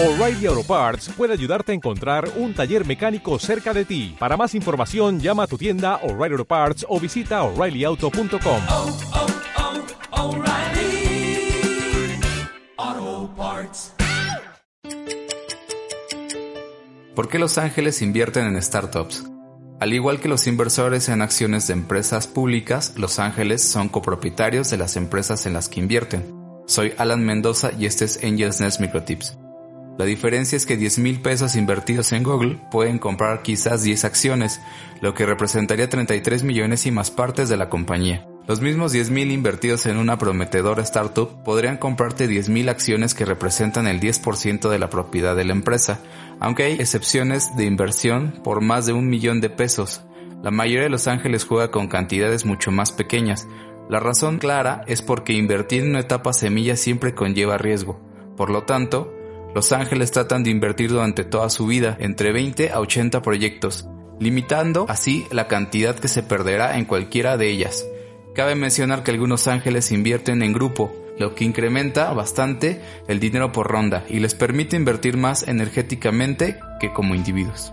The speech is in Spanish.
O'Reilly Auto Parts puede ayudarte a encontrar un taller mecánico cerca de ti. Para más información, llama a tu tienda O'Reilly Auto Parts o visita oreillyauto.com. oh, oh, O'Reilly Auto Parts. ¿Por qué los ángeles invierten en startups? Al igual que los inversores en acciones de empresas públicas, los ángeles son copropietarios de las empresas en las que invierten. Soy Alan Mendoza y este es Angels Nest Microtips. La diferencia es que 10 mil pesos invertidos en Google pueden comprar quizás 10 acciones, lo que representaría 33 millones y más partes de la compañía. Los mismos 10 mil invertidos en una prometedora startup podrían comprarte 10 mil acciones que representan el 10% de la propiedad de la empresa, aunque hay excepciones de inversión por más de un millón de pesos. La mayoría de los ángeles juega con cantidades mucho más pequeñas. La razón clara es porque invertir en una etapa semilla siempre conlleva riesgo. Por lo tanto, los ángeles tratan de invertir durante toda su vida entre 20 a 80 proyectos, limitando así la cantidad que se perderá en cualquiera de ellas. Cabe mencionar que algunos ángeles invierten en grupo, lo que incrementa bastante el dinero por ronda y les permite invertir más energéticamente que como individuos.